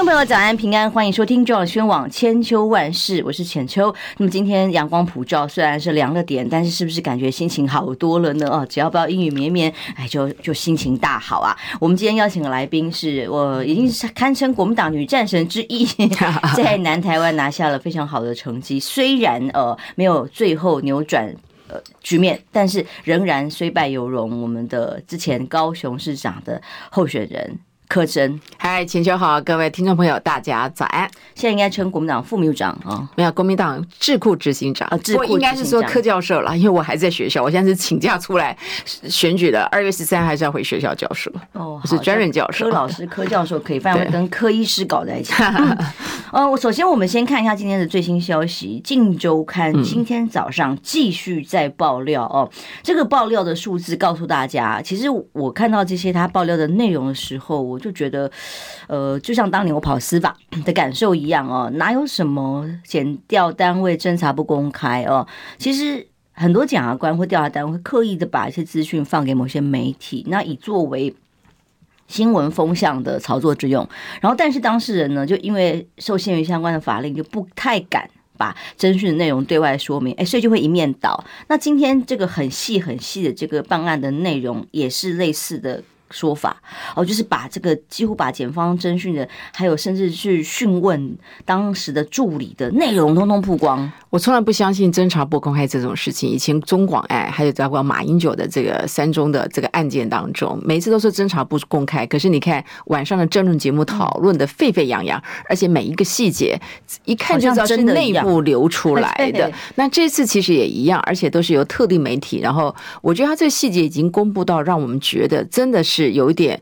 众朋友，早安平安，欢迎收听中广宣网千秋万世，我是浅秋。那么今天阳光普照，虽然是凉了点，但是是不是感觉心情好多了呢？哦，只要不要阴雨绵绵，哎，就就心情大好啊。我们今天邀请的来宾是我已经是堪称国民党女战神之一，在南台湾拿下了非常好的成绩，虽然呃没有最后扭转呃局面，但是仍然虽败犹荣。我们的之前高雄市长的候选人。柯真，嗨，浅秋好，各位听众朋友，大家早安。现在应该称国民党副秘书长啊，没有国民党智库执行长啊，智库应该是说柯教授了，因为我还在学校，我现在是请假出来选举的，二月十三还是要回学校教书哦，是专任教授。柯老师、柯教授可以，反正跟 柯医师搞在一起。呃，我首先我们先看一下今天的最新消息，《镜周刊》今天早上继续在爆料哦，这个爆料的数字告诉大家，其实我看到这些他爆料的内容的时候，我。就觉得，呃，就像当年我跑司法的感受一样哦，哪有什么检调单位侦查不公开哦？其实很多检察官或调查单位会刻意的把一些资讯放给某些媒体，那以作为新闻风向的操作之用。然后，但是当事人呢，就因为受限于相关的法令，就不太敢把侦讯的内容对外说明，哎，所以就会一面倒。那今天这个很细很细的这个办案的内容，也是类似的。说法哦，就是把这个几乎把检方侦讯的，还有甚至去讯问当时的助理的内容，通通曝光。我从来不相信侦查不公开这种事情。以前中广案，还有包括马英九的这个三中的这个案件当中，每次都是侦查不公开。可是你看晚上的政论节目讨论的沸沸扬扬，而且每一个细节一看就知道是内部流出 来的。那这次其实也一样，而且都是由特定媒体。然后我觉得他这个细节已经公布到让我们觉得真的是。是有一点，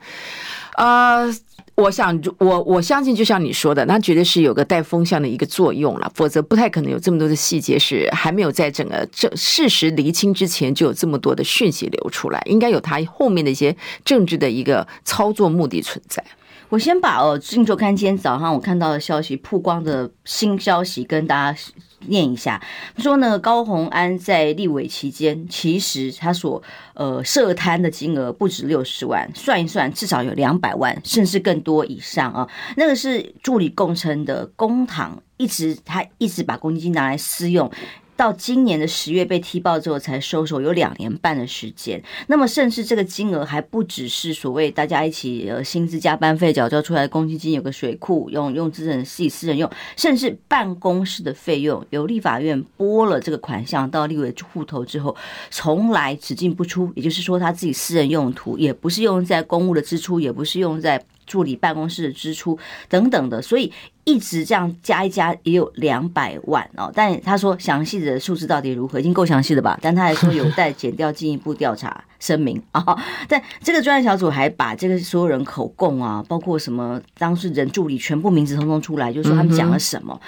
呃，我想我我相信，就像你说的，那绝对是有个带风向的一个作用了，否则不太可能有这么多的细节是还没有在整个这事实厘清之前就有这么多的讯息流出来，应该有他后面的一些政治的一个操作目的存在。我先把哦，《镜周刊》今天早上我看到的消息曝光的新消息跟大家念一下。说呢，高虹安在立委期间，其实他所呃涉贪的金额不止六十万，算一算至少有两百万，甚至更多以上啊。那个是助理供称的公堂，一直他一直把公积金拿来私用。到今年的十月被踢爆之后才收手，有两年半的时间。那么，甚至这个金额还不只是所谓大家一起呃薪资加班费缴交出来的公积金，有个水库用用自己自己私人用，甚至办公室的费用由立法院拨了这个款项到立委户头之后，从来只进不出。也就是说，他自己私人用途也不是用在公务的支出，也不是用在助理办公室的支出等等的，所以。一直这样加一加也有两百万哦，但他说详细的数字到底如何，已经够详细了吧？但他还说有待减掉进一步调查声明啊。但这个专案小组还把这个所有人口供啊，包括什么当事人助理全部名字通通出来，就说他们讲了什么。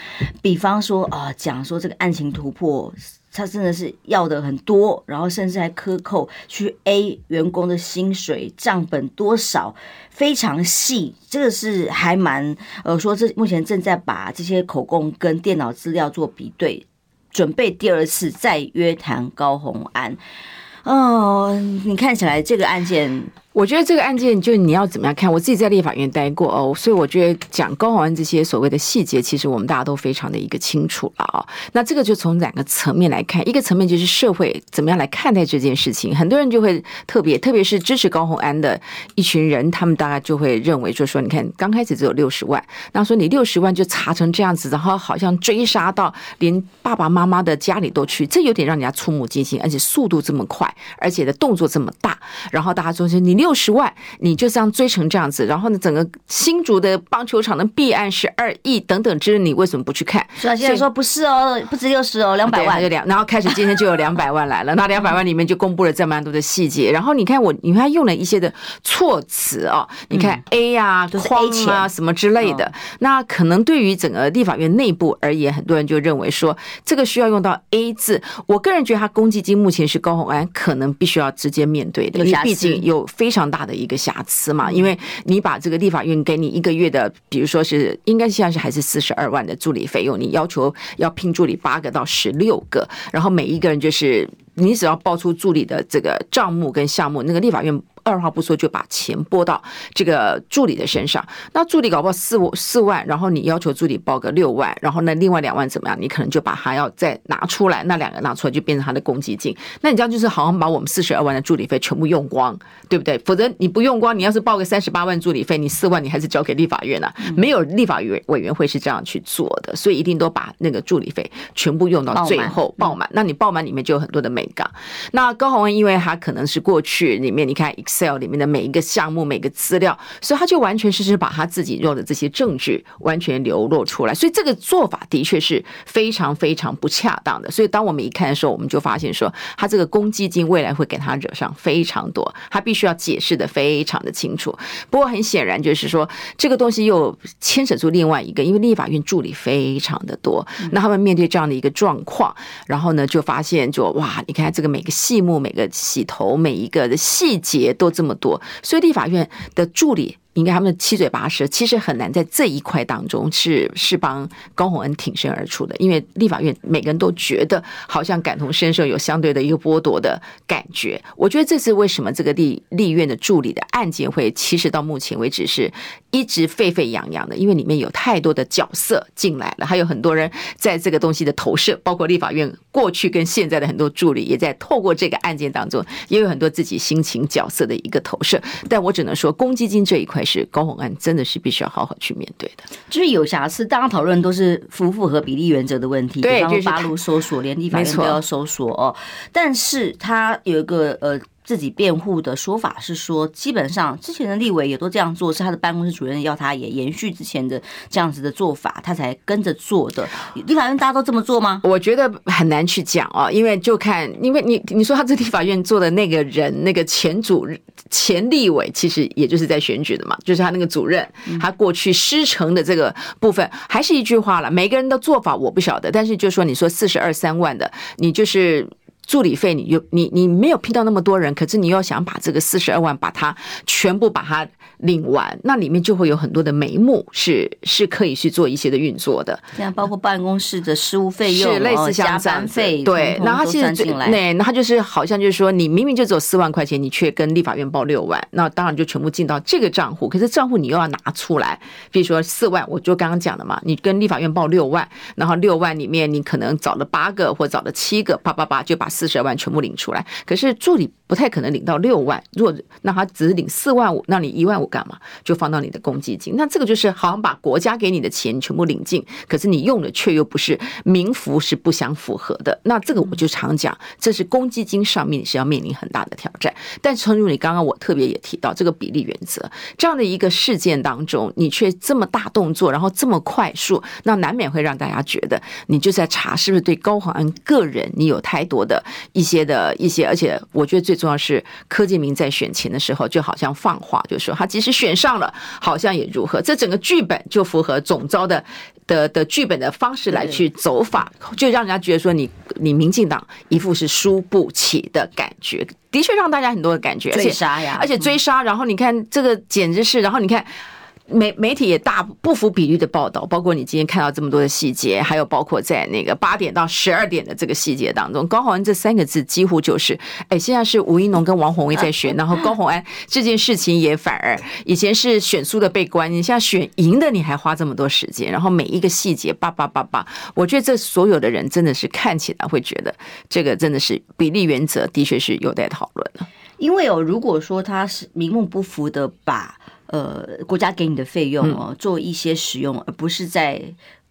比方说啊，讲说这个案情突破。他真的是要的很多，然后甚至还克扣去 A 员工的薪水账本多少，非常细。这个是还蛮呃，说这目前正在把这些口供跟电脑资料做比对，准备第二次再约谈高虹安。哦，你看起来这个案件。我觉得这个案件就你要怎么样看？我自己在立法院待过哦，所以我觉得讲高虹安这些所谓的细节，其实我们大家都非常的一个清楚了啊。那这个就从两个层面来看，一个层面就是社会怎么样来看待这件事情。很多人就会特别，特别是支持高虹安的一群人，他们大概就会认为，就是说，你看刚开始只有六十万，那说你六十万就查成这样子，然后好像追杀到连爸爸妈妈的家里都去，这有点让人家触目惊心，而且速度这么快，而且的动作这么大，然后大家说是你。六十万，你就这样追成这样子，然后呢，整个新竹的棒球场的弊案十二亿等等之类，你为什么不去看？是啊，现在说不是哦，不止六十哦，两百万。就两，然后开始今天就有两百万来了，那两百万里面就公布了这么多的细节，然后你看我，你看用了一些的措辞哦，你看 A 啊、嗯、框啊什么之类的，哦、那可能对于整个立法院内部而言，很多人就认为说这个需要用到 A 字。我个人觉得他公积金目前是高红安可能必须要直接面对的，因为毕竟有非非常大的一个瑕疵嘛，因为你把这个立法院给你一个月的，比如说是应该现在是还是四十二万的助理费用，你要求要聘助理八个到十六个，然后每一个人就是你只要报出助理的这个账目跟项目，那个立法院。二话不说就把钱拨到这个助理的身上，那助理搞不好四五四万，然后你要求助理报个六万，然后呢另外两万怎么样？你可能就把它要再拿出来，那两个拿出来就变成他的公积金。那你这样就是好像把我们四十二万的助理费全部用光，对不对？否则你不用光，你要是报个三十八万助理费，你四万你还是交给立法院啊。没有立法委委员会是这样去做的，所以一定都把那个助理费全部用到最后爆满。那你爆满里面就有很多的美感。那高虹安因为他可能是过去里面你看。Excel 里面的每一个项目、每个资料，所以他就完全是是把他自己用的这些证据完全流露出来，所以这个做法的确是非常非常不恰当的。所以当我们一看的时候，我们就发现说，他这个公积金未来会给他惹上非常多，他必须要解释的非常的清楚。不过很显然就是说，这个东西又牵扯出另外一个，因为立法院助理非常的多，那他们面对这样的一个状况，然后呢就发现就哇，你看这个每个细目、每个洗头、每一个的细节。都这么多，所以立法院的助理。应该他们七嘴八舌，其实很难在这一块当中是是帮高虹安挺身而出的，因为立法院每个人都觉得好像感同身受，有相对的一个剥夺的感觉。我觉得这是为什么这个立立院的助理的案件会，其实到目前为止是一直沸沸扬扬的，因为里面有太多的角色进来了，还有很多人在这个东西的投射，包括立法院过去跟现在的很多助理，也在透过这个案件当中，也有很多自己心情角色的一个投射。但我只能说，公积金这一块。是高洪安真的是必须要好好去面对的，就是有瑕疵，大家讨论都是符不符合比例原则的问题。对，就是八路搜索，连立法院都要搜索哦。但是他有一个呃。自己辩护的说法是说，基本上之前的立委也都这样做，是他的办公室主任要他也延续之前的这样子的做法，他才跟着做的。立法院大家都这么做吗？我觉得很难去讲啊，因为就看，因为你你说他这立法院做的那个人，那个前主前立委，其实也就是在选举的嘛，就是他那个主任，他过去师承的这个部分，还是一句话了，每个人的做法我不晓得，但是就说你说四十二三万的，你就是。助理费，你有你你没有聘到那么多人，可是你又想把这个四十二万把它全部把它领完，那里面就会有很多的眉目是是可以去做一些的运作的。这样包括办公室的事务费用，是类似像加班费，对。那他现在对，那他就是好像就是说，你明明就只有四万块钱，你却跟立法院报六万，那当然就全部进到这个账户。可是账户你又要拿出来，比如说四万，我就刚刚讲的嘛，你跟立法院报六万，然后六万里面你可能找了八个或找了七个，叭叭叭就把。四十二万全部领出来，可是助理不太可能领到六万。如果那他只领四万五，那你一万五干嘛？就放到你的公积金。那这个就是好像把国家给你的钱全部领进，可是你用的却又不是名符是不相符合的。那这个我就常讲，这是公积金上面是要面临很大的挑战。但诚如你刚刚我特别也提到这个比例原则这样的一个事件当中，你却这么大动作，然后这么快速，那难免会让大家觉得你就在查是不是对高虹安个人你有太多的。一些的一些，而且我觉得最重要是柯建明在选前的时候，就好像放话，就说他即使选上了，好像也如何，这整个剧本就符合总招的的的剧本的方式来去走法，就让人家觉得说你你民进党一副是输不起的感觉，的确让大家很多的感觉，追杀呀，而且追杀，然后你看这个简直是，然后你看。媒媒体也大不符比例的报道，包括你今天看到这么多的细节，还有包括在那个八点到十二点的这个细节当中，高宏安这三个字几乎就是，哎，现在是吴一农跟王宏威在选，然后高宏安这件事情也反而以前是选输的被关，你现在选赢的你还花这么多时间，然后每一个细节叭叭叭叭，我觉得这所有的人真的是看起来会觉得这个真的是比例原则的确是有待讨论的，因为哦，如果说他是名目不符的把。呃，国家给你的费用哦，做一些使用，而不是在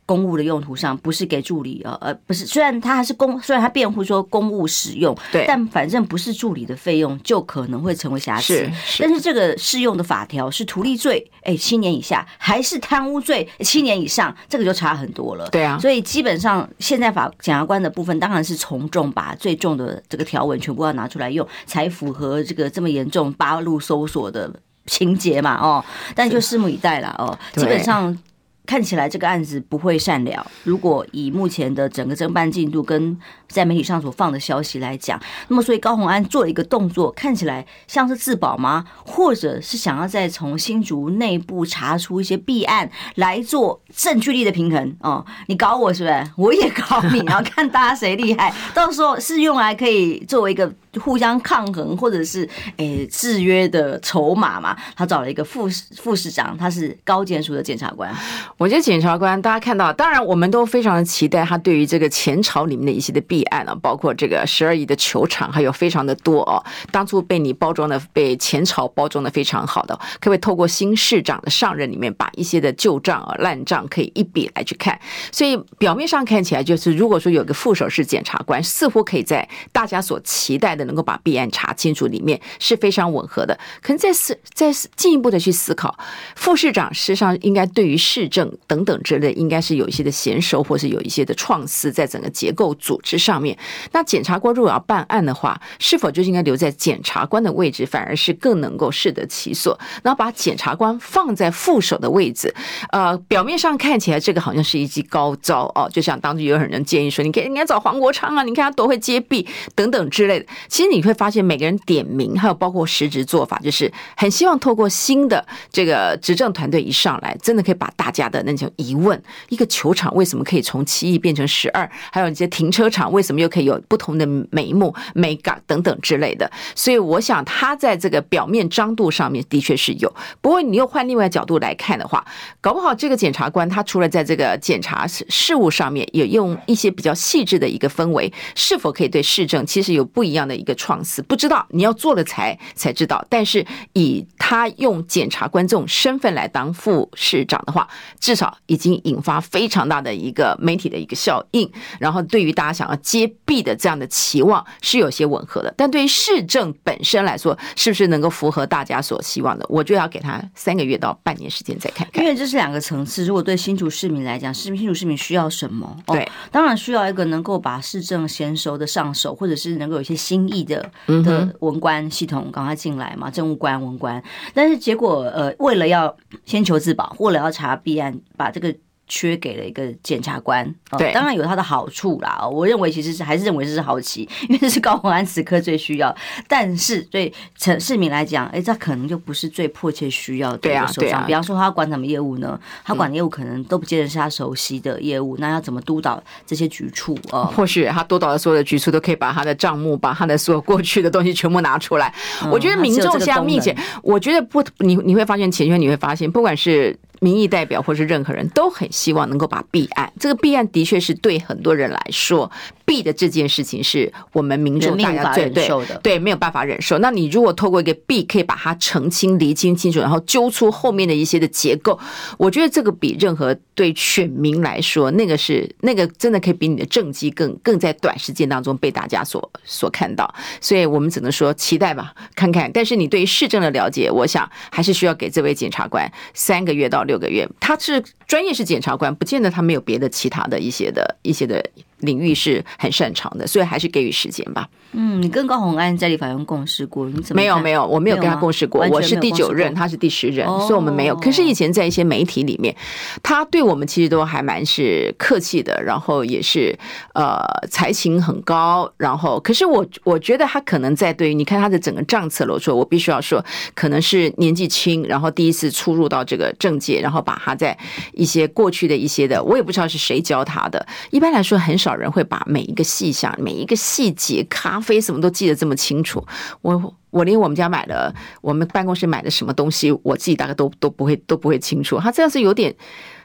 公务的用途上，不是给助理啊，呃，不是。虽然他还是公，虽然他辩护说公务使用，对，但反正不是助理的费用，就可能会成为瑕疵。但是这个适用的法条是图利罪，哎，七年以下，还是贪污罪，七年以上，这个就差很多了。对啊。所以基本上，现在法检察官的部分当然是从重，把最重的这个条文全部要拿出来用，才符合这个这么严重八路搜索的情节嘛，哦，但就拭目以待了哦。基本上看起来这个案子不会善了。如果以目前的整个侦办进度跟在媒体上所放的消息来讲，那么所以高虹安做一个动作，看起来像是自保吗？或者是想要再从新竹内部查出一些弊案来做证据力的平衡？哦，你搞我是不是？我也搞你，然后看大家谁厉害。到时候是用来可以作为一个。就互相抗衡，或者是诶制约的筹码嘛？他找了一个副副市长，他是高检署的检察官。我觉得检察官，大家看到，当然我们都非常的期待他对于这个前朝里面的一些的弊案啊，包括这个十二亿的球场，还有非常的多哦。当初被你包装的，被前朝包装的非常好的，可不可以透过新市长的上任里面，把一些的旧账啊、烂账可以一笔来去看？所以表面上看起来就是，如果说有个副手是检察官，似乎可以在大家所期待能够把弊案查清楚，里面是非常吻合的。可能再思再进一步的去思考，副市长实际上应该对于市政等等之类，应该是有一些的娴熟，或是有一些的创思，在整个结构组织上面。那检察官如果要办案的话，是否就应该留在检察官的位置，反而是更能够适得其所？然后把检察官放在副手的位置，呃，表面上看起来这个好像是一记高招哦，就像当时有很多人建议说，你可以应该找黄国昌啊，你看他多会接弊等等之类的。其实你会发现，每个人点名，还有包括实质做法，就是很希望透过新的这个执政团队一上来，真的可以把大家的那种疑问：一个球场为什么可以从七亿变成十二？还有一些停车场为什么又可以有不同的眉目、美感等等之类的？所以，我想他在这个表面张度上面的确是有。不过，你又换另外角度来看的话，搞不好这个检察官他除了在这个检察事务上面，也用一些比较细致的一个氛围，是否可以对市政其实有不一样的一个创思？不知道你要做了才才知道。但是以他用检察官这种身份来当副市长的话，至少已经引发非常大的一个媒体的一个效应。然后对于大家想要揭弊的这样的期望是有些吻合的。但对于市政本身来说，是不是能够符合大家所希望的？我就要给他三个月到半年时间再看看。因为这是两个层次。如果对新竹市民来讲，市民新竹市民需要什么？对，哦，当然需要一个能够把市政娴熟的上手，或者是能够有一些新意的。的文官系统赶快进来嘛，政务官、文官，但是结果呃，为了要先求自保，为了要查弊案，把这个。缺给了一个检察官，对，当然有他的好处啦。我认为其实是还是认为这是好奇，因为这是高虹安此刻最需要。但是对城市民来讲，哎，这可能就不是最迫切需要的手上。对啊，对啊。比方说他管什么业务呢？他管的业务可能都不见得是他熟悉的业务，那要怎么督导这些局处？呃，或许他督导的所有的局处都可以把他的账目，把他的所有过去的东西全部拿出来。我觉得民众现在密切，我觉得不，你你会发现，前圈你会发现，不管是。民意代表或是任何人都很希望能够把弊案，这个弊案的确是对很多人来说，弊的这件事情是我们民众大家最对对没有办法忍受。那你如果透过一个弊，可以把它澄清、厘清清楚，然后揪出后面的一些的结构，我觉得这个比任何对选民来说，那个是那个真的可以比你的政绩更更在短时间当中被大家所所看到。所以我们只能说期待吧，看看。但是你对于市政的了解，我想还是需要给这位检察官三个月到。六个月，他是专业是检察官，不见得他没有别的其他的一些的一些的。领域是很擅长的，所以还是给予时间吧。嗯，你跟高虹安在立法院共事过，你怎么？没有没有，我没有跟他共事过。我是第九任，他是第十任，哦，所以我们没有。可是以前在一些媒体里面，他对我们其实都还蛮是客气的，然后也是呃才情很高。然后，可是我我觉得他可能在对于你看他的整个账册，我说我必须要说，可能是年纪轻，然后第一次出入到这个政界，然后把他在一些过去的一些的，我也不知道是谁教他的。一般来说很少。人会把每一个细项、每一个细节、飞什么都记得这么清楚。我我连我们家买的，我们办公室买的什么东西，我自己大概都都不会都不会清楚。他这样是有点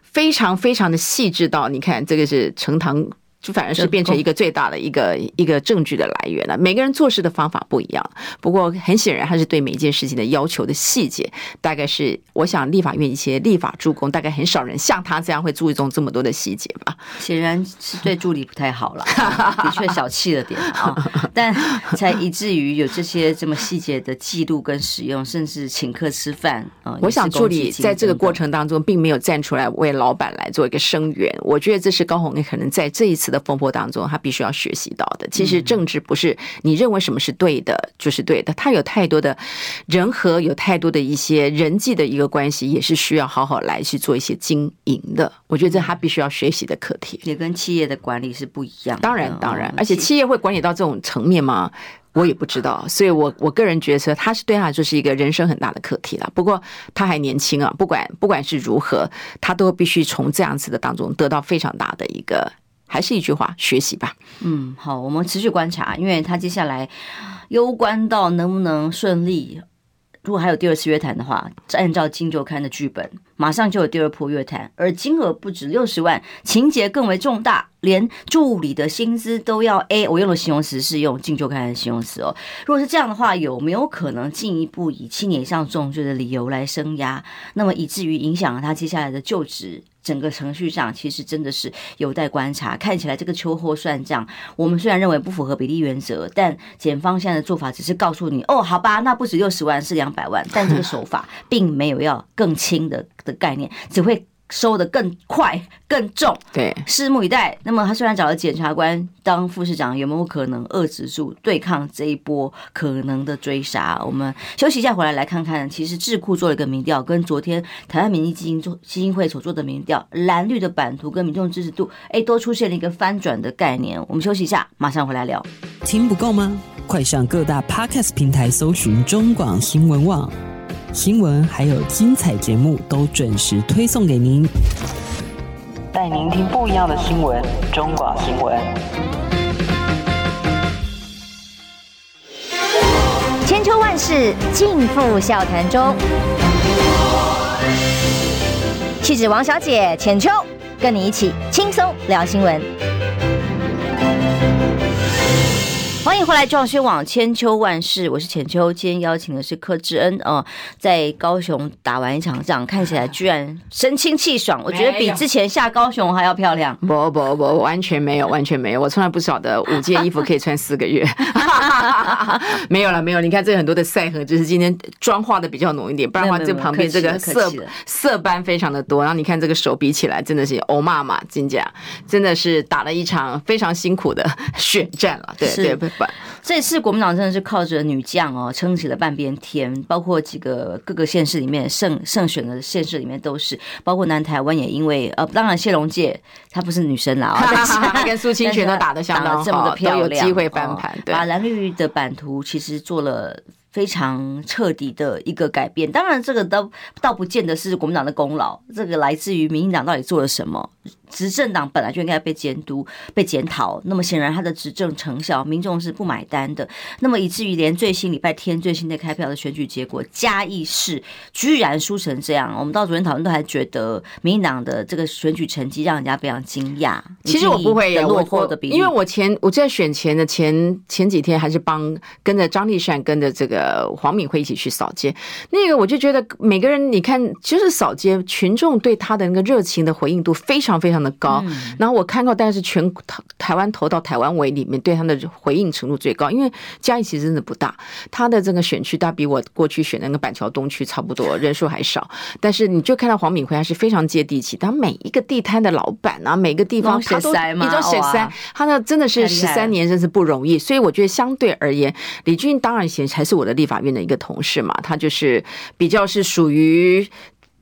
非常非常的细致到，你看这个是呈堂。就反而是变成一个最大的一个一个证据的来源了。每个人做事的方法不一样，不过很显然，他是对每一件事情的要求的细节，大概是我想立法院一些立法助攻，大概很少人像他这样会注意中这么多的细节吧。显然是对助理不太好了，的确小气了点啊，但才以至于有这些这么细节的记录跟使用，甚至请客吃饭啊。我想助理在这个过程当中并没有站出来为老板来做一个声援，我觉得这是高虹安可能在这一次。的风波当中，他必须要学习到的。其实政治不是你认为什么是对的就是对的，他有太多的人和，有太多的一些人际的一个关系，也是需要好好来去做一些经营的。我觉得这他必须要学习的课题，也跟企业的管理是不一样。当然，当然，而且企业会管理到这种层面吗？我也不知道。所以我我个人觉得，他是对他就是一个人生很大的课题了。不过他还年轻啊，不管不管是如何，他都必须从这样子的当中得到非常大的一个。还是一句话，学习吧。嗯，好，我们持续观察，因为他接下来攸关到能不能顺利。如果还有第二次约谈的话，按照《今周刊》的剧本，马上就有第二波约谈，而金额不止六十万，情节更为重大，连助理的薪资都要 A。我用的形容词是用《今周刊》的形容词哦。如果是这样的话，有没有可能进一步以七年以上重罪的理由来声押？那么以至于影响了他接下来的就职？整个程序上其实真的是有待观察。看起来这个秋后算账，我们虽然认为不符合比例原则，但检方现在的做法只是告诉你：哦，好吧，那不止六十万，是两百万。但这个手法并没有要更轻的的概念，只会。收的更快更重，对，拭目以待。那么他虽然找了检察官当副市长，有没有可能遏制住对抗这一波可能的追杀？我们休息一下，回来来看看。其实智库做了一个民调，跟昨天台湾民意基金做基金会所做的民调，蓝绿的版图跟民众支持度，哎，都出现了一个翻转的概念。我们休息一下，马上回来聊。听不够吗？快上各大 Podcast 平台搜寻中广新闻网。新闻还有精彩节目都准时推送给您，带您听不一样的新闻。中广新闻，千秋万世尽付笑谈中。气质王小姐浅秋，跟你一起轻松聊新闻。欢迎回来，壮轩网千秋万世，我是浅秋。今天邀请的是柯志恩哦、呃，在高雄打完一场仗，看起来居然神清气爽。我觉得比之前下高雄还要漂亮。不不不，完全没有，完全没有。我从来不晓得五件衣服可以穿四个月。没有了，没有。你看这很多的赛痕，就是今天妆化的比较浓一点，不然的话这旁边这个色色斑非常的多。然后你看这个手比起来，真的是欧妈妈金甲，真的是打了一场非常辛苦的血战了。对对。这次国民党真的是靠着女将哦撑起了半边天，包括几个各个县市里面胜胜选的县市里面都是，包括南台湾也因为呃，当然谢龙介她不是女生啦，但是她跟苏清泉都打得相当 好，这么的漂亮，都有机会翻盘，对，把蓝绿的版图其实做了非常彻底的一个改变。当然，这个倒倒不见得是国民党的功劳，这个来自于民进党到底做了什么。执政党本来就应该被监督、被检讨，那么显然他的执政成效，民众是不买单的。那么以至于连最新礼拜天最新的开票的选举结果，嘉义市居然输成这样，我们到昨天讨论都还觉得民进党的这个选举成绩让人家非常惊讶。其实我不会落后的比例，因为我前我在选前的前前几天还是帮跟着张丽善跟着这个黄敏惠一起去扫街，那个我就觉得每个人你看就是扫街群众对他的那个热情的回应度非常非常的高，然后我看到，但是全台台湾投到台湾委里面，对他的回应程度最高。因为嘉义其实真的不大，他的这个选区大比我过去选的那个板桥东区差不多，人数还少。但是你就看到黄敏惠还是非常接地气，他每一个地摊的老板啊，每个地方他都一种血塞，他那真的是十三年真是不容易。所以我觉得相对而言，李俊当然以前还是我的立法院的一个同事嘛，他就是比较是属于。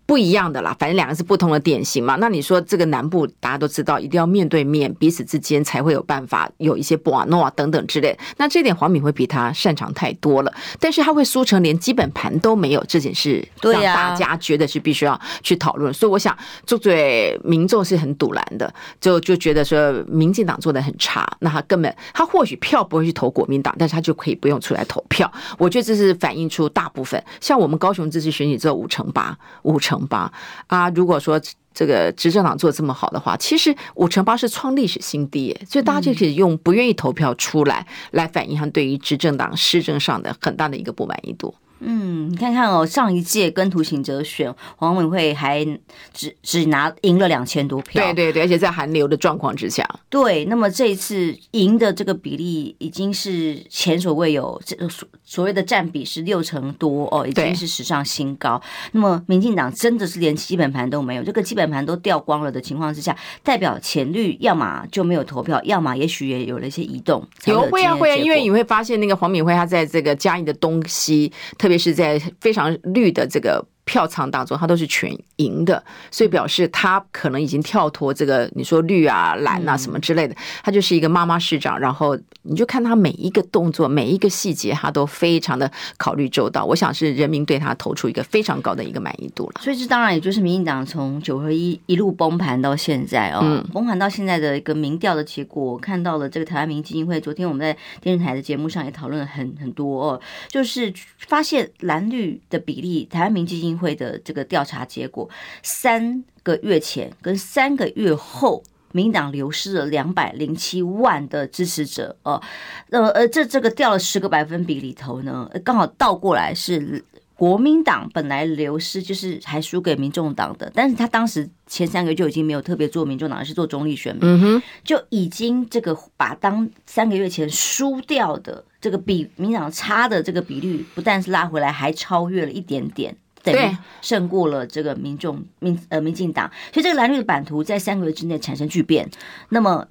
不一样的啦，反正两个是不同的典型嘛。那你说这个南部大家都知道，一定要面对面，彼此之间才会有办法有一些博诺啊等等之类。那这点黄敏惠比他擅长太多了，但是他会输成连基本盘都没有，这件事让大家觉得是必须要去讨论。所以我想，作对民众是很堵拦的，就就觉得说民进党做的很差，那他根本他或许票不会去投国民党，但是他就可以不用出来投票。我觉得这是反映出大部分像我们高雄这次选举只有五成八，五成。八啊！如果说这个执政党做这么好的话，其实五成八是创历史新低，所以大家就可以用不愿意投票出来来反映他对于执政党施政上的很大的一个不满意度。嗯，你看看哦，上一届跟涂行哲选黄敏慧还只只拿赢了两千多票，对对对，而且在韩流的状况之下，对。那么这一次赢的这个比例已经是前所未有，这所谓的占比是六成多哦，已经是史上新高。那么民进党真的是连基本盘都没有，这个基本盘都掉光了的情况之下，代表浅绿要么就没有投票，要么也许也有了一些移动。有会啊会啊，因为你会发现那个黄敏惠她在这个嘉义的东西，特别别是在非常绿的这个。票仓当中，他都是全赢的，所以表示他可能已经跳脱这个你说绿啊、蓝啊什么之类的，他就是一个妈妈市长。然后你就看他每一个动作、每一个细节，他都非常的考虑周到。我想是人民对他投出一个非常高的一个满意度了。所以这当然也就是民进党从九合一一路崩盘到现在哦，崩盘到现在的一个民调的结果，我看到了这个台湾民基金会。昨天我们在电视台的节目上也讨论了很很多哦，就是发现蓝绿的比例，台湾民基金。会的这个调查结果，三个月前跟三个月后，民党流失了两百零七万的支持者哦，呃呃，这这个掉了十个百分比里头呢，刚好倒过来是国民党本来流失就是还输给民众党的，但是他当时前三个月就已经没有特别做民众党，而是做中立选民，嗯，就已经这个把当三个月前输掉的这个比民党差的这个比率，不但是拉回来，还超越了一点点。等于胜过了这个民众民呃民进党，所以这个蓝绿的版图在三个月之内产生巨变。那么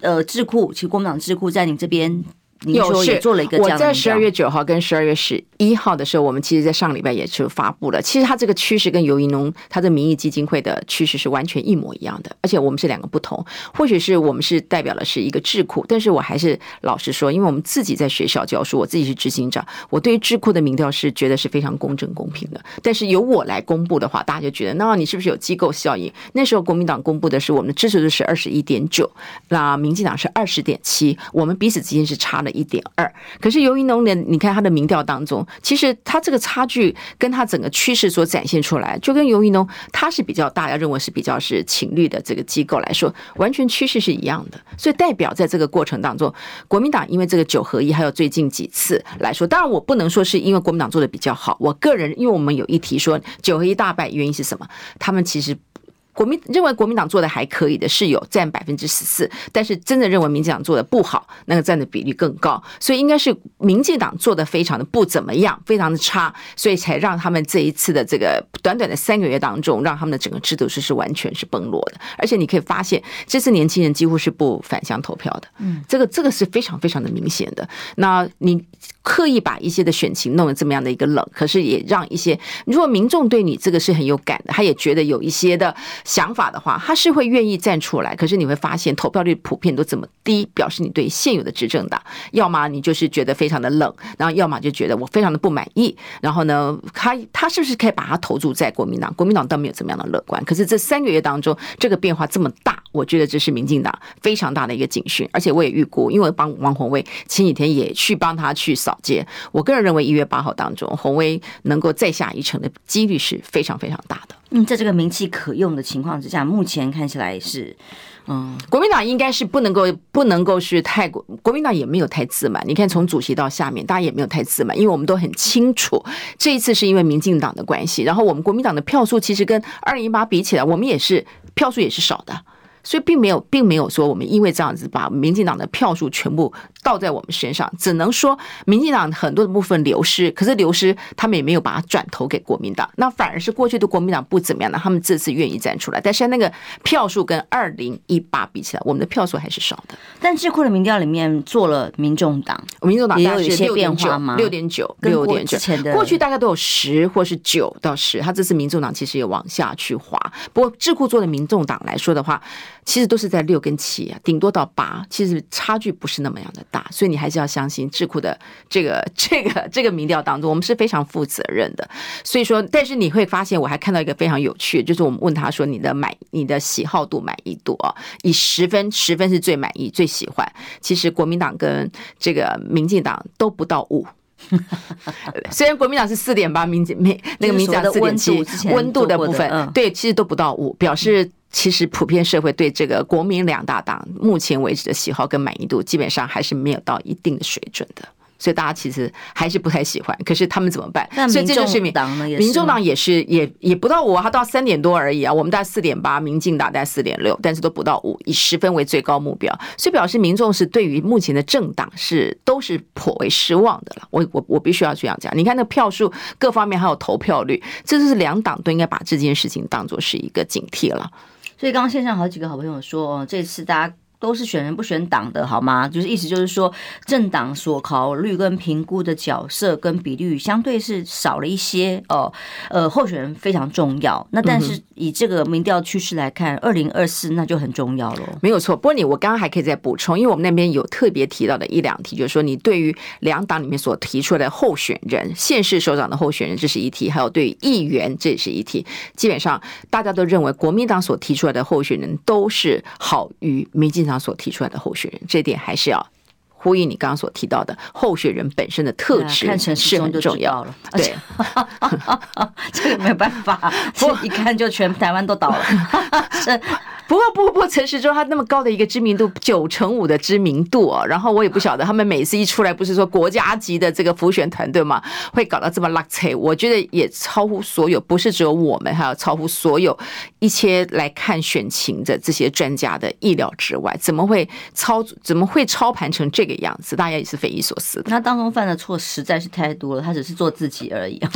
呃智库，其实国民党智库在你这边。有也做了一个，我在十二月九号跟十二月十一号的时候，我们其实，在上礼拜也就发布了。其实它这个趋势跟游宜农他的民意基金会的趋势是完全一模一样的，而且我们是两个不同。或许是我们是代表的是一个智库，但是我还是老实说，因为我们自己在学校教书，我自己是执行长，我对于智库的民调是觉得是非常公正公平的。但是由我来公布的话，大家就觉得，那你是不是有机构效应？那时候国民党公布的是我们的支持度是二十一点九，那民进党是二十点七，我们彼此之间是差了一点二。可是游宜农的，你看他的民调当中，其实他这个差距跟他整个趋势所展现出来，就跟游宜农他是比较大，要认为是比较是情绿的这个机构来说，完全趋势是一样的。所以代表在这个过程当中，国民党因为这个九合一，还有最近几次来说，当然我不能说是因为国民党做的比较好，我个人因为我们有一题说九合一大败原因是什么，他们其实。国民认为国民党做的还可以的是有占百分之十四，但是真的认为民进党做的不好，那个占的比例更高，所以应该是民进党做的非常的不怎么样，非常的差，所以才让他们这一次的这个短短的三个月当中，让他们的整个制度是是完全是崩落的。而且你可以发现，这次年轻人几乎是不返乡投票的，嗯，这个这个是非常非常的明显的。那你刻意把一些的选情弄得这么样的一个冷，可是也让一些如果民众对你这个是很有感的，他也觉得有一些的。想法的话，他是会愿意站出来。可是你会发现，投票率普遍都这么低，表示你对现有的执政党，要么你就是觉得非常的冷，然后要么就觉得我非常的不满意。然后呢，他他是不是可以把他投注在国民党？国民党倒没有这么样的乐观。可是这三个月当中，这个变化这么大，我觉得这是民进党非常大的一个警讯。而且我也预估，因为帮王鸿薇前几天也去帮他去扫街，我个人认为一月八号当中，红威能够再下一城的几率是非常非常大的。嗯，在这个名气可用的情况之下，目前看起来是，嗯，国民党应该是不能够不能够是太过，国民党也没有太自满。你看，从主席到下面，大家也没有太自满，因为我们都很清楚，这一次是因为民进党的关系，然后我们国民党的票数其实跟二零一八比起来，我们也是票数也是少的。所以并没有，并没有说我们因为这样子把民进党的票数全部倒在我们身上，只能说民进党很多的部分流失，可是流失他们也没有把它转投给国民党，那反而是过去的国民党不怎么样的，他们这次愿意站出来，但是那个票数跟二零一八比起来，我们的票数还是少的。但智库的民调里面做了民众党，民众党也有一些变化吗？六点九，六点九，过去大概都有十或是九到十，他这次民众党其实也往下去滑。不过智库做的民众党来说的话。其实都是在六跟七啊，顶多到八，其实差距不是那么样的大，所以你还是要相信智库的这个 这个这个民调当中，我们是非常负责任的。所以说，但是你会发现，我还看到一个非常有趣，就是我们问他说，你的满你的喜好度满意度啊，以十分十分是最满意最喜欢，其实国民党跟这个民进党都不到五，虽然国民党是四点八，民进没那个民进党四点七，温度的部分对，其实都不到五，表示。其实普遍社会对这个国民两大党目前为止的喜好跟满意度，基本上还是没有到一定的水准的。所以大家其实还是不太喜欢。可是他们怎么办？那所以这就是民党呢，也民众党也是也也不到五，他到三点多而已啊。我们大概四点八，民进党大概四点六，但是都不到五，以十分为最高目标，所以表示民众是对于目前的政党是都是颇为失望的了。我我我必须要这样讲。你看那票数各方面还有投票率，这就是两党都应该把这件事情当做是一个警惕了。所以刚刚线上好几个好朋友说，这次大家。都是选人不选党的好吗？就是意思就是说，政党所考虑跟评估的角色跟比率相对是少了一些哦。呃，候选人非常重要。那但是以这个民调趋势来看，二零二四那就很重要了。没有错。不过你我刚刚还可以再补充，因为我们那边有特别提到的一两题，就是说你对于两党里面所提出来的候选人、县市首长的候选人，这是一题；还有对议员，这也是一题。基本上大家都认为国民党所提出来的候选人都是好于民进党所提出来的候选人，这点还是要呼应你刚刚所提到的候选人本身的特质是很重要了。对，这个没有办法，这一看就全台湾都倒了。是。不过，不不，陈时中他那么高的一个知名度，九成五的知名度啊，然后我也不晓得他们每次一出来，不是说国家级的这个辅选团队嘛，会搞到这么拉扯，我觉得也超乎所有，不是只有我们，还有超乎所有一些来看选情的这些专家的意料之外，怎么会操，怎么会操盘成这个样子？大家也是匪夷所思的。他当中犯的错实在是太多了，他只是做自己而已。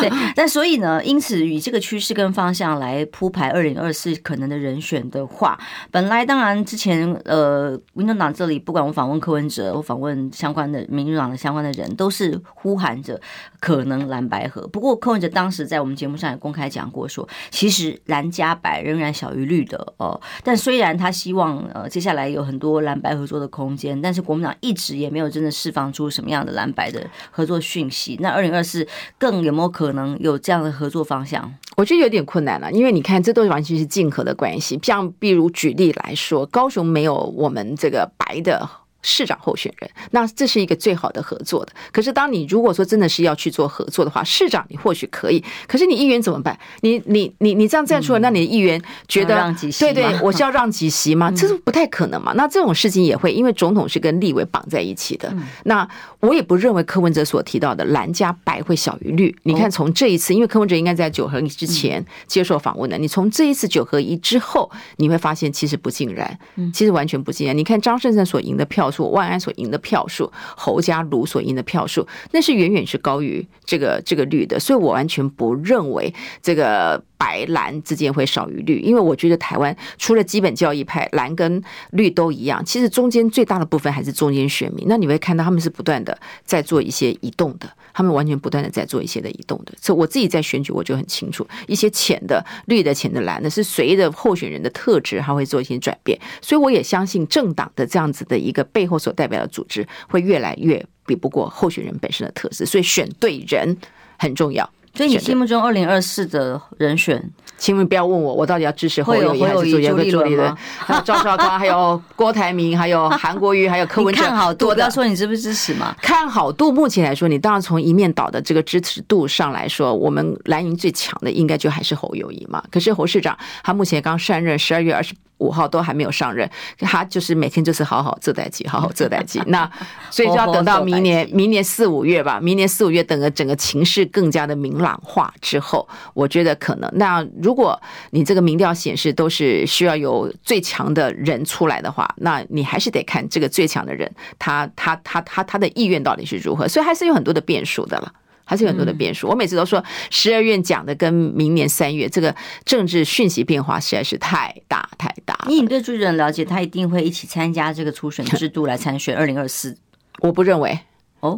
对，但所以呢，因此以这个趋势跟方向来铺排二零。二是可能的人选的话，本来当然之前呃，民进党这里不管我访问柯文哲，我访问相关的民进党的相关的人，都是呼喊着可能蓝白合。不过柯文哲当时在我们节目上也公开讲过说，其实蓝加白仍然小于绿的哦、但虽然他希望呃接下来有很多蓝白合作的空间，但是国民党一直也没有真的释放出什么样的蓝白的合作讯息。那二零二四更有没有可能有这样的合作方向？我觉得有点困难了，因为你看，这都是完全是竞合的关系。像比如举例来说，高雄没有我们这个白的。市长候选人，那这是一个最好的合作的。可是，当你如果说真的是要去做合作的话，市长你或许可以，可是你议员怎么办？你你你你这样站出来，那你的议员觉得，对对，我是要让几席吗？这是不太可能嘛。那这种事情也会，因为总统是跟立委绑在一起的。那我也不认为柯文哲所提到的蓝加白会小于绿。你看，从这一次，因为柯文哲应该在九合一之前接受访问的，你从这一次九合一之后，你会发现其实不尽然，其实完全不尽然。你看张圣胜所赢的票。万安所赢的票数，侯家鲁所赢的票数，那是远远是高于这个这个率的，所以我完全不认为这个白蓝之间会少于绿，因为我觉得台湾除了基本教义派，蓝跟绿都一样，其实中间最大的部分还是中间选民。那你会看到他们是不断的在做一些移动的，他们完全不断的在做一些的移动的。所以我自己在选举，我就很清楚，一些浅的绿的、浅的蓝的，是随着候选人的特质，他会做一些转变。所以我也相信政党的这样子的一个背后所代表的组织，会越来越比不过候选人本身的特质。所以选对人很重要。所以你心目中二零二四的人选，请问不要问我，我到底要支持侯友谊还是朱立伦吗？还有赵少康，还有郭台铭，还有韩国瑜，还有柯文哲。看好度，不要说你支不支持嘛？看好度，目前来说，你当然从一面倒的这个支持度上来说，我们蓝营最强的应该就还是侯友谊嘛。可是侯市长他目前刚上任，十二月二十。五号都还没有上任，他就是每天就是好好做代机，好好 做代机。那所以就要等到明年，明年四五月吧。明年四五月，等个整个情势更加的明朗化之后，我觉得可能。那如果你这个民调显示都是需要有最强的人出来的话，那你还是得看这个最强的人，他他他他他的意愿到底是如何。所以还是有很多的变数的了。还是有很多的变数。我每次都说，十二月讲的跟明年三月这个政治讯息变化实在是太大太大。以你对朱主任了解，他一定会一起参加这个初选制度来参选二零二四？我不认为。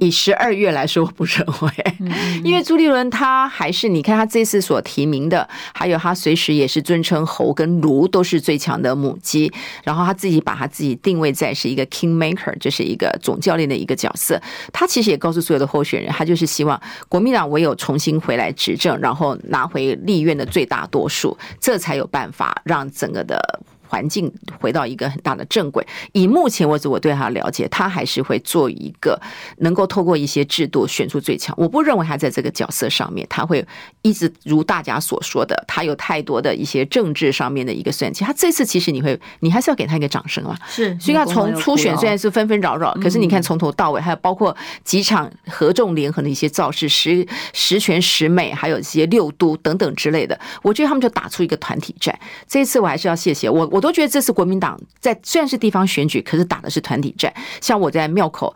以十二月来说，我不认为，因为朱立伦他还是你看他这次所提名的，还有他随时也是尊称侯跟卢都是最强的母鸡，然后他自己把他自己定位在是一个 king maker，就是一个总教练的一个角色。他其实也告诉所有的候选人，他就是希望国民党唯有重新回来执政，然后拿回立院的最大多数，这才有办法让整个的。环境回到一个很大的正轨。以目前为止我对他了解，他还是会做一个能够透过一些制度选出最强。我不认为他在这个角色上面他会一直如大家所说的，他有太多的一些政治上面的一个算计。他这次其实你会，你还是要给他一个掌声嘛。是，所以他从初选虽然是纷纷扰扰，可是你看从头到尾，还有包括几场合众联合的一些造势，十十全十美，还有一些六都等等之类的，我觉得他们就打出一个团体战。这一次我还是要谢谢我，我都觉得这次国民党在虽然是地方选举，可是打的是团体战。像我在庙口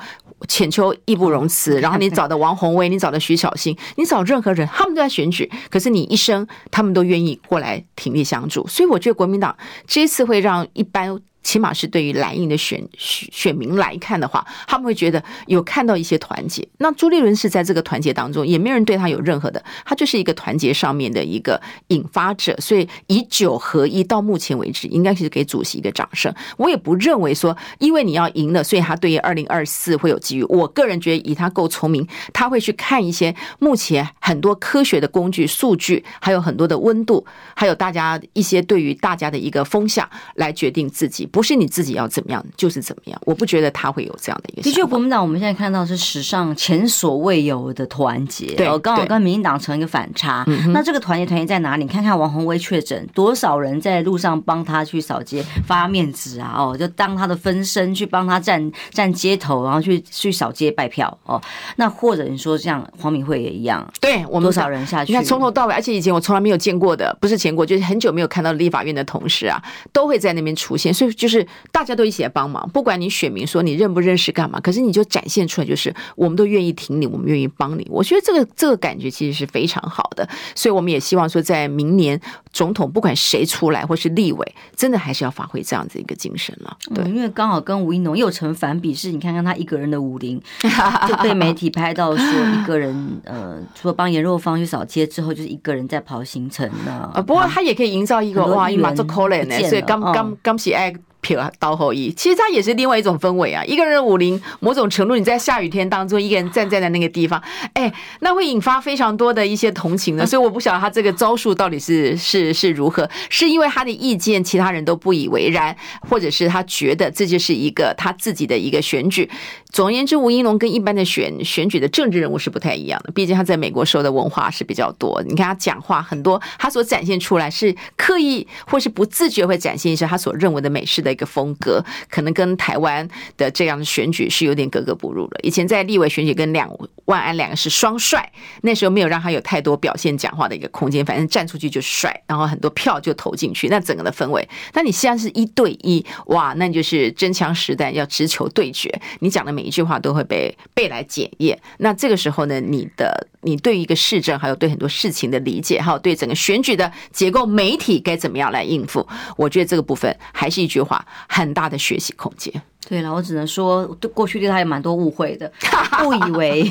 浅秋义不容辞，然后你找的王宏威，你找的徐小新，你找任何人，他们都在选举，可是你一生他们都愿意过来挺力相助，所以我觉得国民党这次会让一般。起码是对于蓝营的选选民来看的话，他们会觉得有看到一些团结。那朱立伦是在这个团结当中，也没有人对他有任何的，他就是一个团结上面的一个引发者。所以以九合一到目前为止，应该是给主席一个掌声。我也不认为说，因为你要赢了，所以他对于二零二四会有机遇。我个人觉得，以他够聪明，他会去看一些目前很多科学的工具、数据，还有很多的温度，还有大家一些对于大家的一个风向来决定自己。不是你自己要怎么样就是怎么样，我不觉得他会有这样的一个。的确，国民党我们现在看到是史上前所未有的团结，对，刚好跟民进党成一个反差。那这个团结团结在哪里？你看看王鸿薇确诊，多少人在路上帮他去扫街发面子啊？哦，就当他的分身去帮他站站街头，然后去去扫街拜票哦。那或者你说像黄敏惠也一样，对我们多少人下去？你看从头到尾，而且以前我从来没有见过的，不是见过，就是很久没有看到立法院的同事啊，都会在那边出现，所以。就是大家都一起来帮忙，不管你选民说你认不认识干嘛，可是你就展现出来，就是我们都愿意挺你，我们愿意帮你。我觉得这个这个感觉其实是非常好的，所以我们也希望说，在明年总统不管谁出来，或是立委，真的还是要发挥这样子一个精神了。对，因为刚好跟吴一农又成反比，是你看看他一个人的武林，就被媒体拍到说一个人，呃，除了帮颜若芳去扫街之后，就是一个人在跑行程呢。啊，不过他也可以营造一个哇，一马做可怜呢，所以刚刚刚喜爱。撇刀后裔，其实它也是另外一种氛围啊。一个人的武林，某种程度你在下雨天当中，一个人站在那个地方，哎，那会引发非常多的一些同情的。所以我不晓得他这个招数到底是是是如何，是因为他的意见其他人都不以为然，或者是他觉得这就是一个他自己的一个选举。总而言之，吴英龙跟一般的选选举的政治人物是不太一样的，毕竟他在美国受的文化是比较多。你看他讲话很多，他所展现出来是刻意或是不自觉会展现一些他所认为的美式的。一个风格可能跟台湾的这样的选举是有点格格不入的。以前在立委选举跟两万安两个是双帅，那时候没有让他有太多表现讲话的一个空间，反正站出去就帅，然后很多票就投进去，那整个的氛围。那你现在是一对一，哇，那你就是真枪实弹要直球对决，你讲的每一句话都会被被来检验。那这个时候呢，你的你对一个市政，还有对很多事情的理解，还有对整个选举的结构、媒体该怎么样来应付，我觉得这个部分还是一句话。很大的学习空间。对了，我只能说，对过去对他也蛮多误会的，误以为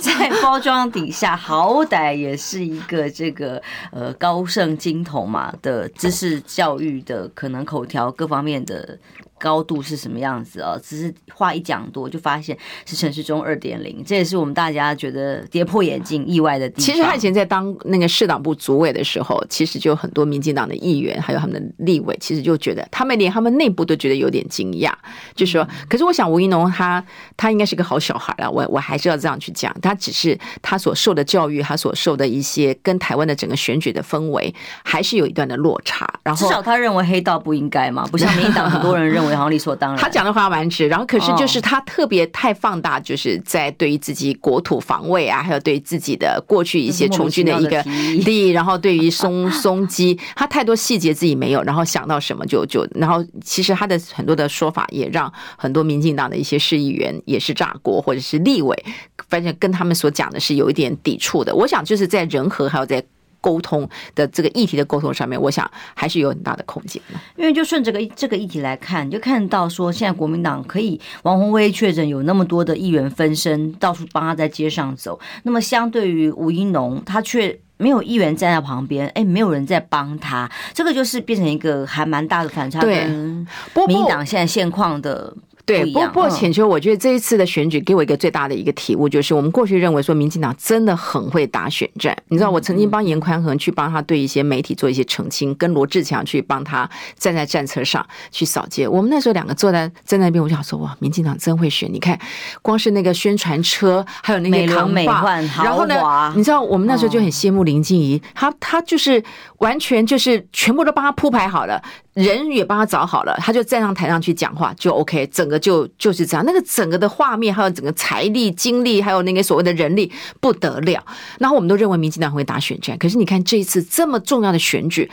在包装底下，好歹也是一个这个呃高盛金童嘛的知识教育的，可能口条各方面的。高度是什么样子啊？只是话一讲多，就发现是城市中二点零，这也是我们大家觉得跌破眼镜、意外的地方。其实他以前在当那个市党部主委的时候，其实就很多民进党的议员，还有他们的立委，其实就觉得他们连他们内部都觉得有点惊讶，就说，可是我想吴一农他他应该是个好小孩啊，我我还是要这样去讲，他只是他所受的教育，他所受的一些跟台湾的整个选举的氛围，还是有一段的落差。然后至少他认为黑道不应该嘛，不像民进党很多人认为。好像理所当然，他讲的话蛮直，然后可是就是他特别太放大，就是在对于自己国土防卫啊，还有对自己的过去一些从军的一个利益，然后对于松 松基，他太多细节自己没有，然后想到什么就就，然后其实他的很多的说法也让很多民进党的一些市议员也是炸锅，或者是立委，反正跟他们所讲的是有一点抵触的。我想就是在人和还有在。沟通的这个议题的沟通上面，我想还是有很大的空间。因为就顺这个这个议题来看，你就看到说，现在国民党可以王宏威确诊有那么多的议员分身到处帮他在街上走，那么相对于吴怡农，他却没有议员站在旁边，哎，没有人在帮他，这个就是变成一个还蛮大的反差，跟民进党现在现况的。对，不不过浅秋，我觉得这一次的选举给我一个最大的一个体悟，就是我们过去认为说民进党真的很会打选战。你知道，我曾经帮严宽恒去帮他对一些媒体做一些澄清，跟罗志强去帮他站在战车上去扫街。我们那时候两个坐在在那边，我就想说哇，民进党真会选。你看，光是那个宣传车，还有那些扛把，美奂然后呢，你知道我们那时候就很羡慕林静怡，她她就是完全就是全部都帮他铺排好了。人也帮他找好了，他就站上台上去讲话就 OK，整个就就是这样。那个整个的画面，还有整个财力、精力，还有那个所谓的人力不得了。然后我们都认为民进党会打选战，可是你看这一次这么重要的选举，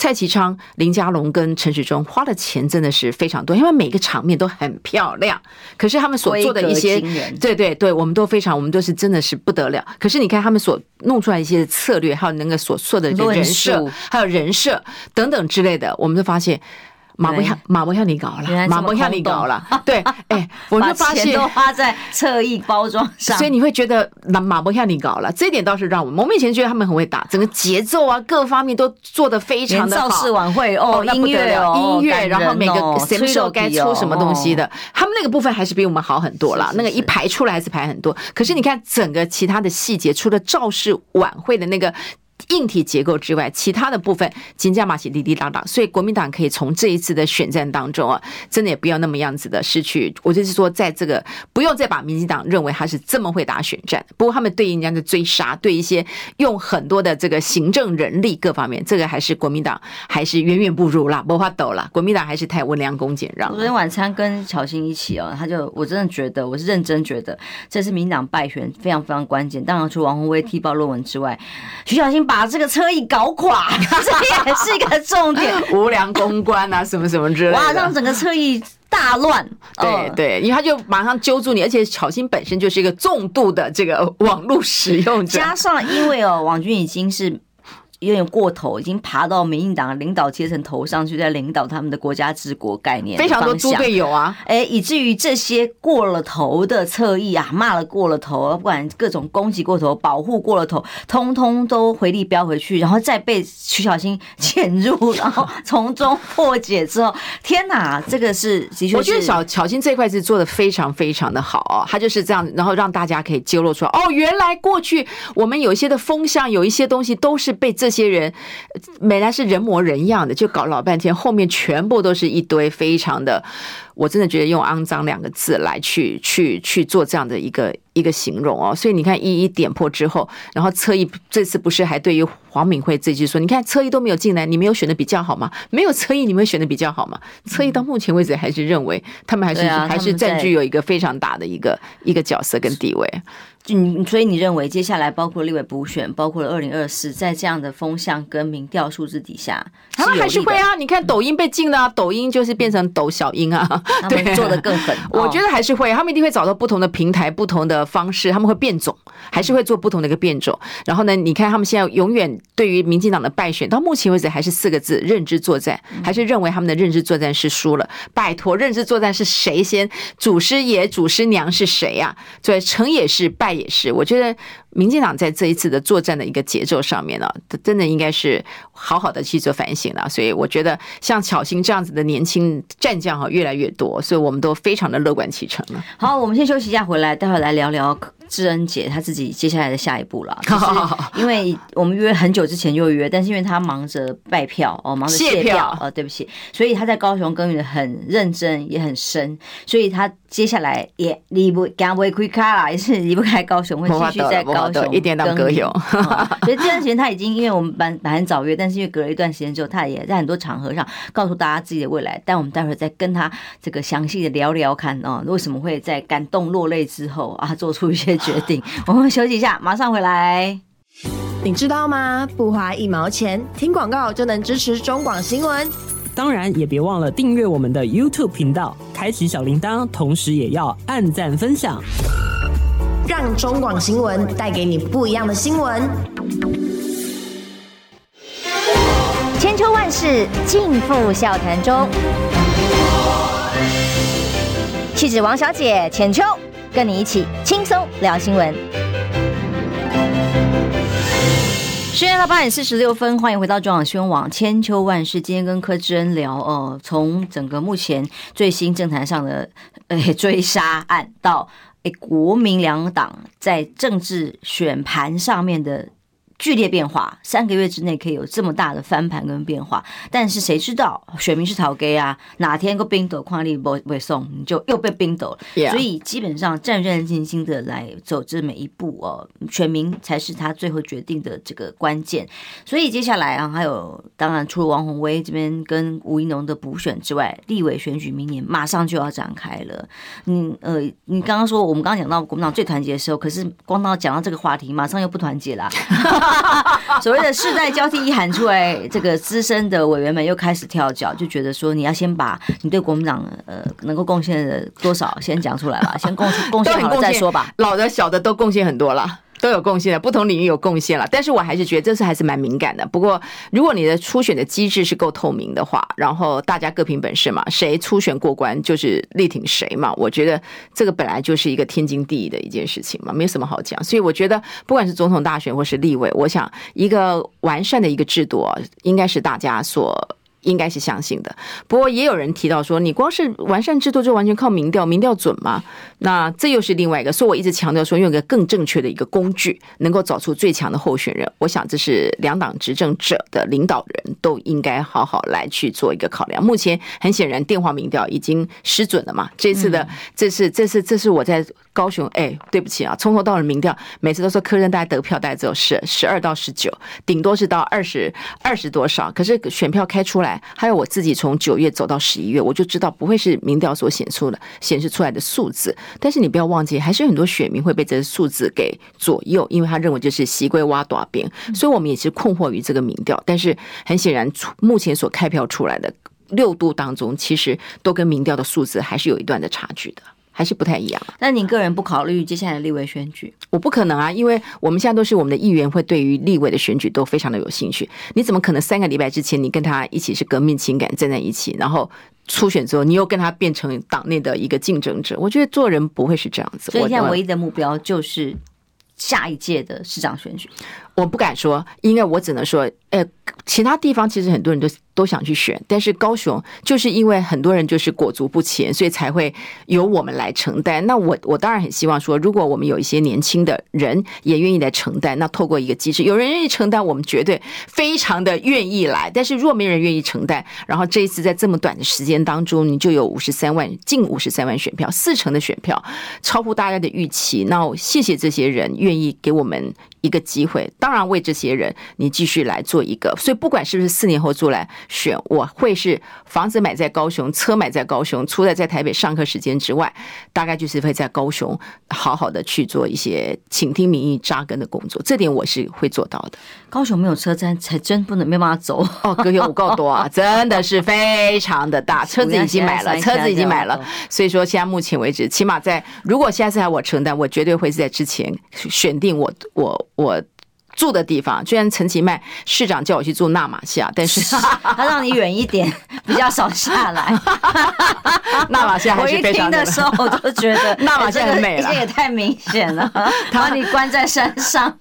蔡其昌、林佳龙跟陈时中花的钱真的是非常多，因为每个场面都很漂亮。可是他们所做的一些，对对对，我们都非常，我们都是真的是不得了。可是你看他们所弄出来一些策略，还有那个所做的人设，还有人设等等之类的，我们就发现。马不像马不像你搞了，马不像你搞了，对，哎、欸，我就发现都花在侧翼包装上，所以你会觉得马马不像你搞了，这一点倒是让我们，我们以前觉得他们很会打，整个节奏啊，各方面都做得非常的好。造势晚会哦，音乐哦，音乐，然后每个什么时候该出什么东西的，他们那个部分还是比我们好很多啦。那个一排出来还是排很多，可是你看整个其他的细节，除了造势晚会的那个。硬体结构之外，其他的部分金价马起滴滴答答，所以国民党可以从这一次的选战当中啊，真的也不要那么样子的失去。我就是说，在这个不用再把民进党认为他是这么会打选战，不过他们对人家的追杀，对一些用很多的这个行政人力各方面，这个还是国民党还是远远不如啦，没法斗啦。国民党还是太温良恭俭让。昨天晚餐跟巧欣一起哦，他就我真的觉得，我是认真觉得，这是民党败选非常非常关键。当然，除王鸿薇踢爆论文之外，徐小新。把这个车艺搞垮，这也是一个重点。无良公关啊，什么什么之类的，哇，让整个车艺大乱。对对，因为他就马上揪住你，而且巧心本身就是一个重度的这个网络使用者，加上因为哦，网军已经是。有点过头，已经爬到民进党领导阶层头上去，在领导他们的国家治国概念，非常多猪队友啊！哎，以至于这些过了头的侧翼啊，骂了过了头，不管各种攻击过头、保护过了头，通通都回力标回去，然后再被徐小新 潜入，然后从中破解之后，天哪，这个是的确是，我觉得小巧芯这一块是做的非常非常的好哦，他就是这样，然后让大家可以揭露出来，哦，原来过去我们有一些的风向，有一些东西都是被这。这些人本来是人模人样的，就搞老半天，后面全部都是一堆非常的，我真的觉得用肮脏两个字来去去去做这样的一个一个形容哦。所以你看一一点破之后，然后侧翼这次不是还对于黄敏惠这句说，你看侧翼都没有进来，你没有选的比较好吗？没有侧翼，你们选的比较好吗？侧翼到目前为止还是认为他们还是还是占据有一个非常大的一个一个角色跟地位。嗯，所以你认为接下来包括立委补选，包括了二零二四，在这样的风向跟民调数字底下，他们还是会啊。你看抖音被禁了啊，抖音就是变成抖小英啊，对，做的更狠。我觉得还是会，他们一定会找到不同的平台、不同的方式，他们会变种，还是会做不同的一个变种。然后呢，你看他们现在永远对于民进党的败选，到目前为止还是四个字：认知作战，还是认为他们的认知作战是输了。拜托，认知作战是谁先？祖师爷、祖师娘是谁呀？对，成也是败。也是，我觉得民进党在这一次的作战的一个节奏上面呢，真的应该是好好的去做反省了。所以我觉得像巧心这样子的年轻战将哈越来越多，所以我们都非常的乐观其成了。好，我们先休息一下，回来待会来聊聊。智恩姐她自己接下来的下一步了，就是因为我们约很久之前就约，但是因为她忙着拜票哦，忙着谢票哦，对不起，所以她在高雄耕耘的很认真，也很深，所以她接下来也离不干不开卡啦，也是离不开高雄，会继续在高雄一点当歌友。所以这段时间她已经，因为我们本本很早约，但是因为隔了一段时间之后，她也在很多场合上告诉大家自己的未来。但我们待会儿再跟她这个详细的聊聊看啊，为什么会在感动落泪之后啊，做出一些。决定，我们休息一下，马上回来。你知道吗？不花一毛钱，听广告就能支持中广新闻。当然，也别忘了订阅我们的 YouTube 频道，开启小铃铛，同时也要按赞分享，让中广新闻带给你不一样的新闻。千秋万世尽付笑谈中，气质王小姐浅秋。跟你一起轻松聊新闻。时间到八点四十六分，欢迎回到中广新闻网千秋万世。今天跟柯志恩聊哦，从整个目前最新政坛上的诶追杀案到诶国民两党在政治选盘上面的。剧烈变化，三个月之内可以有这么大的翻盘跟变化，但是谁知道选民是讨给啊？哪天个冰斗矿力不不送，你就又被冰斗了。所以基本上战战兢兢的来走这每一步哦，选民才是他最后决定的这个关键。所以接下来啊，还有当然除了王宏威这边跟吴怡农的补选之外，立委选举明年马上就要展开了。你呃，你刚刚说我们刚刚讲到国民党最团结的时候，可是光到讲到这个话题，马上又不团结了。所谓的世代交替一喊出来，这个资深的委员们又开始跳脚，就觉得说你要先把你对国民党呃能够贡献的多少先讲出来吧，先贡贡献好了再说吧，老的小的都贡献很多了。都有贡献的，不同领域有贡献了，但是我还是觉得这次还是蛮敏感的。不过，如果你的初选的机制是够透明的话，然后大家各凭本事嘛，谁初选过关就是力挺谁嘛。我觉得这个本来就是一个天经地义的一件事情嘛，没有什么好讲。所以我觉得，不管是总统大选或是立委，我想一个完善的一个制度啊，应该是大家所。应该是相信的，不过也有人提到说，你光是完善制度就完全靠民调，民调准吗？那这又是另外一个。所以我一直强调说，用一个更正确的一个工具，能够找出最强的候选人。我想这是两党执政者的领导人都应该好好来去做一个考量。目前很显然，电话民调已经失准了嘛。这次的，这是这是这是我在高雄，哎，对不起啊，从头到尾民调，每次都说柯震大概得票大概只有十十二到十九，顶多是到二十二十多少，可是选票开出来。还有我自己从九月走到十一月，我就知道不会是民调所显出的显示出来的数字。但是你不要忘记，还是有很多选民会被这些数字给左右，因为他认为就是西归挖短边。所以我们也是困惑于这个民调。但是很显然，目前所开票出来的六度当中，其实都跟民调的数字还是有一段的差距的。还是不太一样。那您个人不考虑接下来的立委选举？我不可能啊，因为我们现在都是我们的议员，会对于立委的选举都非常的有兴趣。你怎么可能三个礼拜之前你跟他一起是革命情感站在一起，然后初选之后你又跟他变成党内的一个竞争者？我觉得做人不会是这样子。所以现在唯一的目标就是下一届的市长选举。我不敢说，因为我只能说，呃，其他地方其实很多人都。都想去选，但是高雄就是因为很多人就是裹足不前，所以才会由我们来承担。那我我当然很希望说，如果我们有一些年轻的人也愿意来承担，那透过一个机制，有人愿意承担，我们绝对非常的愿意来。但是若没人愿意承担，然后这一次在这么短的时间当中，你就有五十三万，近五十三万选票，四成的选票超乎大家的预期。那谢谢这些人愿意给我们一个机会。当然为这些人，你继续来做一个。所以不管是不是四年后出来。选我会是房子买在高雄，车买在高雄，除了在台北上课时间之外，大概就是会在高雄好好的去做一些倾听民意、扎根的工作。这点我是会做到的。高雄没有车站，才真不能没办法走哦。隔有五够多啊，真的是非常的大。车子已经买了，车子已经买了，所以说现在目前为止，起码在如果下次还我承担，我绝对会是在之前选定我我我。住的地方，虽然陈其迈市长叫我去住纳马夏，但是 他让你远一点，比较少下来。纳马夏还是非常的。我一听的时候，我就觉得纳马夏很美了，这也太明显了。他把你关在山上，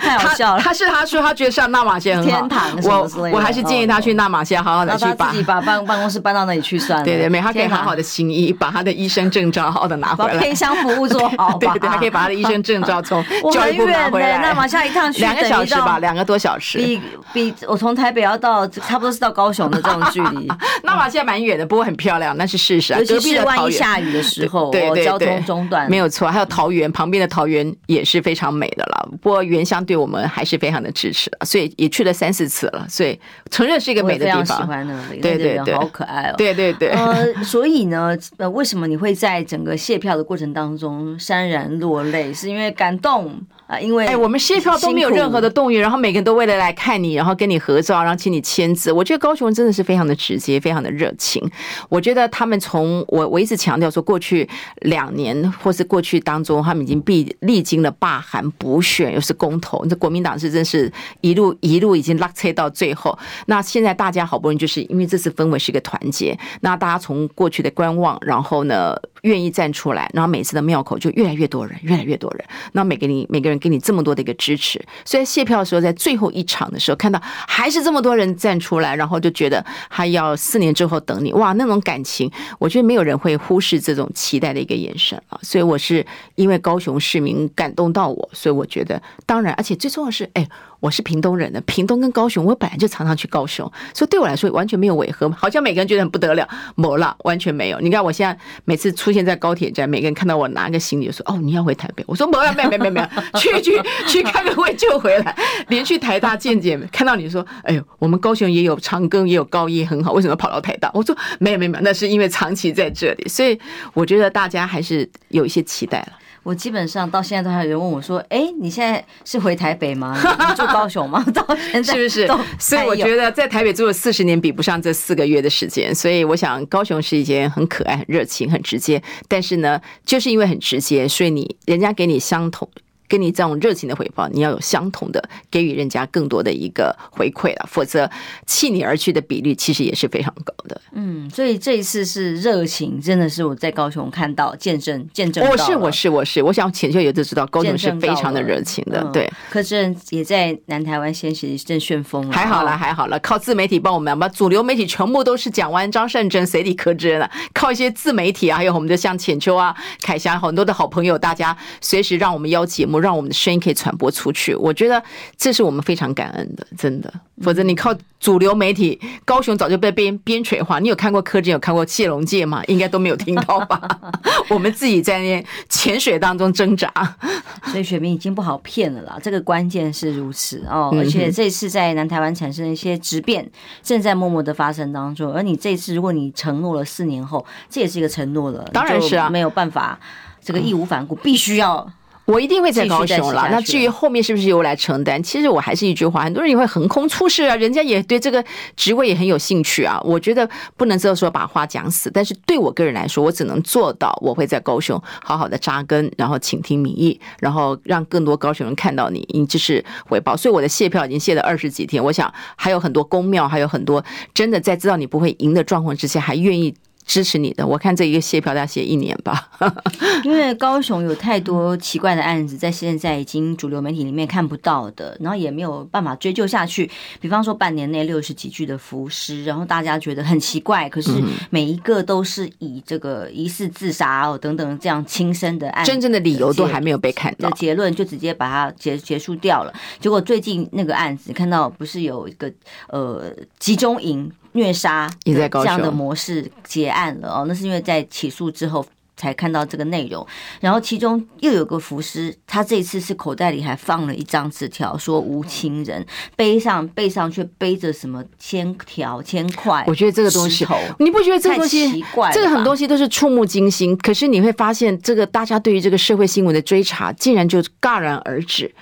太好笑了。他是他说他觉得上纳马夏很好，天堂什么之类的。我我还是建议他去纳马夏好好的去把自己把办办公室搬到那里去算了。对对，没他可以好好的行医，把他的医生证照好好的拿回来，把偏乡服务做好。对对，他可以把他的医生证照从教育部拿回来。纳玛夏一趟去。两个小时吧，两个多小时，比比我从台北要到差不多是到高雄的这种距离。那嘛现在蛮远的，不过很漂亮，那是事实。尤其是万一下雨的时候，对对对，交通中断没有错。还有桃园旁边的桃园也是非常美的了。不过原乡对我们还是非常的支持，所以也去了三四次了。所以承认是一个美的地方。喜欢那里，对对对，好可爱哦。对对对。呃，所以呢，呃，为什么你会在整个卸票的过程当中潸然落泪？是因为感动？啊，因为哎，我们谢票都没有任何的动员，然后每个人都为了来看你，然后跟你合照，然后请你签字。我觉得高雄真的是非常的直接，非常的热情。我觉得他们从我我一直强调说，过去两年或是过去当中，他们已经历历经了罢韩、补选，又是公投。这国民党是真是一路一路已经拉扯到最后。那现在大家好不容易就是因为这次氛围是一个团结，那大家从过去的观望，然后呢，愿意站出来，然后每次的庙口就越来越多人，越来越多人，那每个你每个人给你这么多的一个支持，所以谢票的时候，在最后一场的时候，看到还是这么多人站出来，然后就觉得还要四年之后等你，哇，那种感情，我觉得没有人会忽视这种期待的一个眼神啊，所以我是因为高雄市民感动到我，所以我觉得当然，而且最重要的是，哎。我是屏东人的，屏东跟高雄，我本来就常常去高雄，所以对我来说完全没有违和，好像每个人觉得很不得了，没了，完全没有。你看我现在每次出现在高铁站，每个人看到我拿个行李就说：“哦，你要回台北？”我说：“没有，没有，没有，没有，去去去开个会就回来。”连去台大见见，看到你说：“哎呦，我们高雄也有长庚，也有高医很好，为什么跑到台大？”我说：“没有，没有，没有，那是因为长期在这里，所以我觉得大家还是有一些期待了。”我基本上到现在都还有人问我说：“哎，你现在是回台北吗？你住高雄吗？” 到现在是不是？所以我觉得在台北住了四十年，比不上这四个月的时间。所以我想，高雄是一件很可爱、很热情、很直接。但是呢，就是因为很直接，所以你人家给你相同。跟你这种热情的回报，你要有相同的给予人家更多的一个回馈了，否则弃你而去的比率其实也是非常高的。嗯，所以这一次是热情，真的是我在高雄看到、见证、见证。我是我是我是，我想浅秋也就知道高雄是非常的热情的。对，柯志恩也在南台湾掀起一阵旋风了。还好了，还好了，靠自媒体帮我们把主流媒体全部都是讲完张善珍，谁理柯志恩了？靠一些自媒体啊，还有我们的像浅秋啊、凯霞很多的好朋友，大家随时让我们邀节目。让我们的声音可以传播出去，我觉得这是我们非常感恩的，真的。否则你靠主流媒体，高雄早就被边边陲化。你有看过柯志，有看过谢龙介吗？应该都没有听到吧？我们自己在那潜水当中挣扎，所以选民已经不好骗了啦。这个关键是如此哦，而且这次在南台湾产生一些质变，正在默默的发生当中。而你这次，如果你承诺了四年后，这也是一个承诺了，当然是啊，没有办法，这个义无反顾，必须要。我一定会在高雄了。那至于后面是不是由我来承担？其实我还是一句话，很多人也会横空出世啊，人家也对这个职位也很有兴趣啊。我觉得不能这说把话讲死，但是对我个人来说，我只能做到我会在高雄好好的扎根，然后倾听民意，然后让更多高雄人看到你，你这是回报。所以我的谢票已经谢了二十几天，我想还有很多公庙，还有很多真的在知道你不会赢的状况之下，还愿意。支持你的，我看这一个谢票要写一年吧。因为高雄有太多奇怪的案子，在现在已经主流媒体里面看不到的，然后也没有办法追究下去。比方说半年内六十几具的浮尸，然后大家觉得很奇怪，可是每一个都是以这个疑似自杀哦等等这样轻生的案子，真正的理由都还没有被看到，结论就直接把它结结束掉了。结果最近那个案子看到不是有一个呃集中营。虐杀这样的模式结案了哦，那是因为在起诉之后才看到这个内容。然后其中又有个浮尸，他这次是口袋里还放了一张纸条，说无情人，背上背上却背着什么千条千块。我觉得这个东西，你不觉得这个东西奇怪？这个很多东西都是触目惊心，可是你会发现，这个大家对于这个社会新闻的追查，竟然就戛然而止。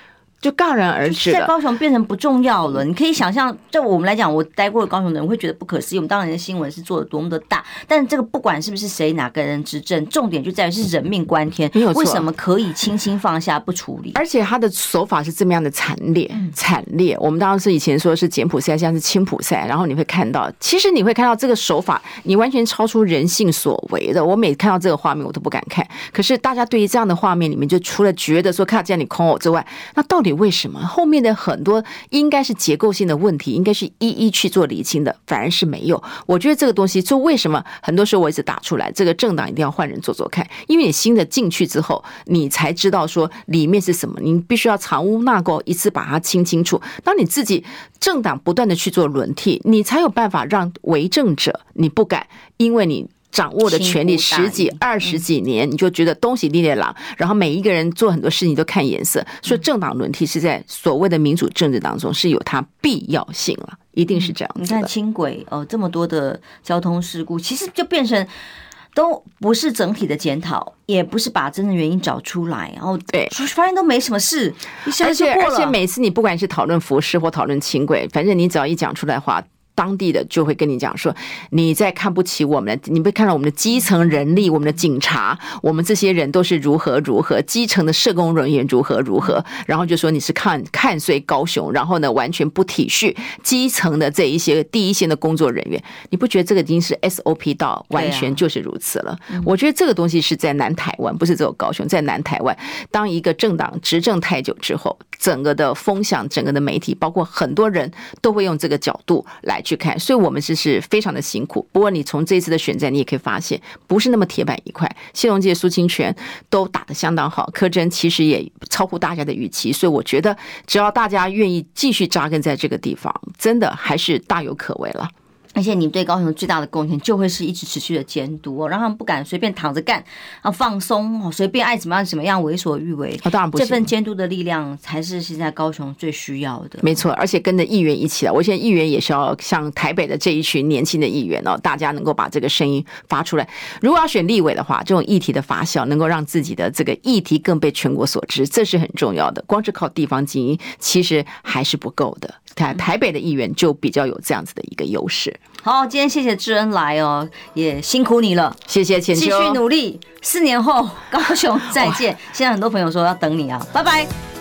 就戛然而止，在高雄变成不重要了。你可以想象，在我们来讲，我待过的高雄的人会觉得不可思议。我们当年的新闻是做的多么的大，但这个不管是不是谁哪个人执政，重点就在于是人命关天。为什么可以轻轻放下不处理？而且他的手法是这么样的惨烈，惨烈。我们当时以前说是柬埔寨，现在是青埔寨。然后你会看到，其实你会看到这个手法，你完全超出人性所为的。我每看到这个画面，我都不敢看。可是大家对于这样的画面里面，就除了觉得说看见你空我之外，那到底？为什么后面的很多应该是结构性的问题，应该是一一去做厘清的，反而是没有？我觉得这个东西，就为什么很多时候我一直打出来，这个政党一定要换人做做看，因为你新的进去之后，你才知道说里面是什么，你必须要藏污纳垢，一次把它清清楚。当你自己政党不断的去做轮替，你才有办法让为政者你不敢，因为你。掌握的权力十几二十几年，你就觉得东西立烈狼，然后每一个人做很多事情都看颜色，所以政党轮替是在所谓的民主政治当中是有它必要性了，一定是这样。你看轻轨哦，这么多的交通事故，其实就变成都不是整体的检讨，也不是把真正原因找出来，然后对，发现都没什么事，而且而且每次你不管是讨论服饰或讨论轻轨，反正你只要一讲出来的话。当地的就会跟你讲说，你在看不起我们，你被看到我们的基层人力，我们的警察，我们这些人都是如何如何，基层的社工人员如何如何，然后就说你是看看衰高雄，然后呢完全不体恤基层的这一些第一线的工作人员，你不觉得这个已经是 SOP 到完全就是如此了？我觉得这个东西是在南台湾，不是只有高雄，在南台湾，当一个政党执政太久之后，整个的风向，整个的媒体，包括很多人都会用这个角度来去去看，所以我们是是非常的辛苦。不过你从这次的选战，你也可以发现，不是那么铁板一块。谢龙介、苏清泉都打得相当好，柯真其实也超乎大家的预期。所以我觉得，只要大家愿意继续扎根在这个地方，真的还是大有可为了。而且你对高雄最大的贡献，就会是一直持续的监督哦，让他们不敢随便躺着干，啊放松哦，随便爱怎么样怎么样为所欲为。当然不，这份监督的力量才是现在高雄最需要的。没错，而且跟着议员一起来，我现在议员也是要像台北的这一群年轻的议员哦，大家能够把这个声音发出来。如果要选立委的话，这种议题的发酵，能够让自己的这个议题更被全国所知，这是很重要的。光是靠地方精英，其实还是不够的。台台北的议员就比较有这样子的一个优势。好，今天谢谢智恩来哦，也辛苦你了，谢谢浅秋，继续努力，四年后高雄再见。现在很多朋友说要等你啊，拜拜。